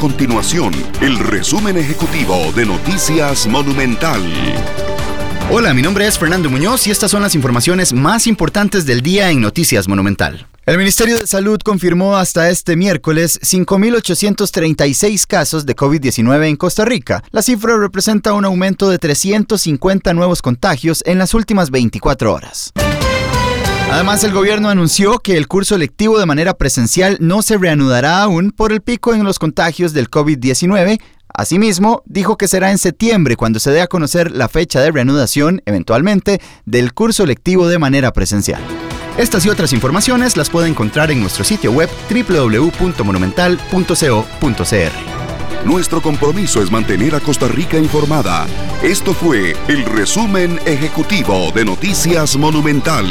continuación el resumen ejecutivo de Noticias Monumental. Hola, mi nombre es Fernando Muñoz y estas son las informaciones más importantes del día en Noticias Monumental. El Ministerio de Salud confirmó hasta este miércoles 5.836 casos de COVID-19 en Costa Rica. La cifra representa un aumento de 350 nuevos contagios en las últimas 24 horas. Además, el gobierno anunció que el curso lectivo de manera presencial no se reanudará aún por el pico en los contagios del COVID-19. Asimismo, dijo que será en septiembre cuando se dé a conocer la fecha de reanudación, eventualmente, del curso lectivo de manera presencial. Estas y otras informaciones las puede encontrar en nuestro sitio web www.monumental.co.cr. Nuestro compromiso es mantener a Costa Rica informada. Esto fue el resumen ejecutivo de Noticias Monumental.